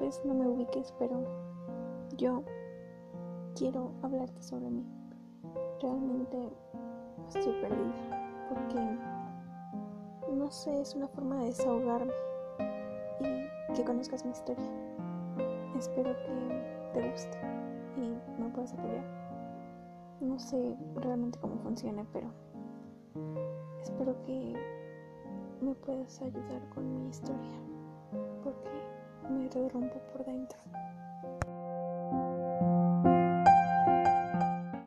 vez no me ubiques, pero yo quiero hablarte sobre mí. Realmente estoy perdida porque no sé, es una forma de desahogarme y que conozcas mi historia. Espero que te guste y me puedas apoyar. No sé realmente cómo funciona, pero espero que me puedas ayudar con mi historia te rompo por dentro.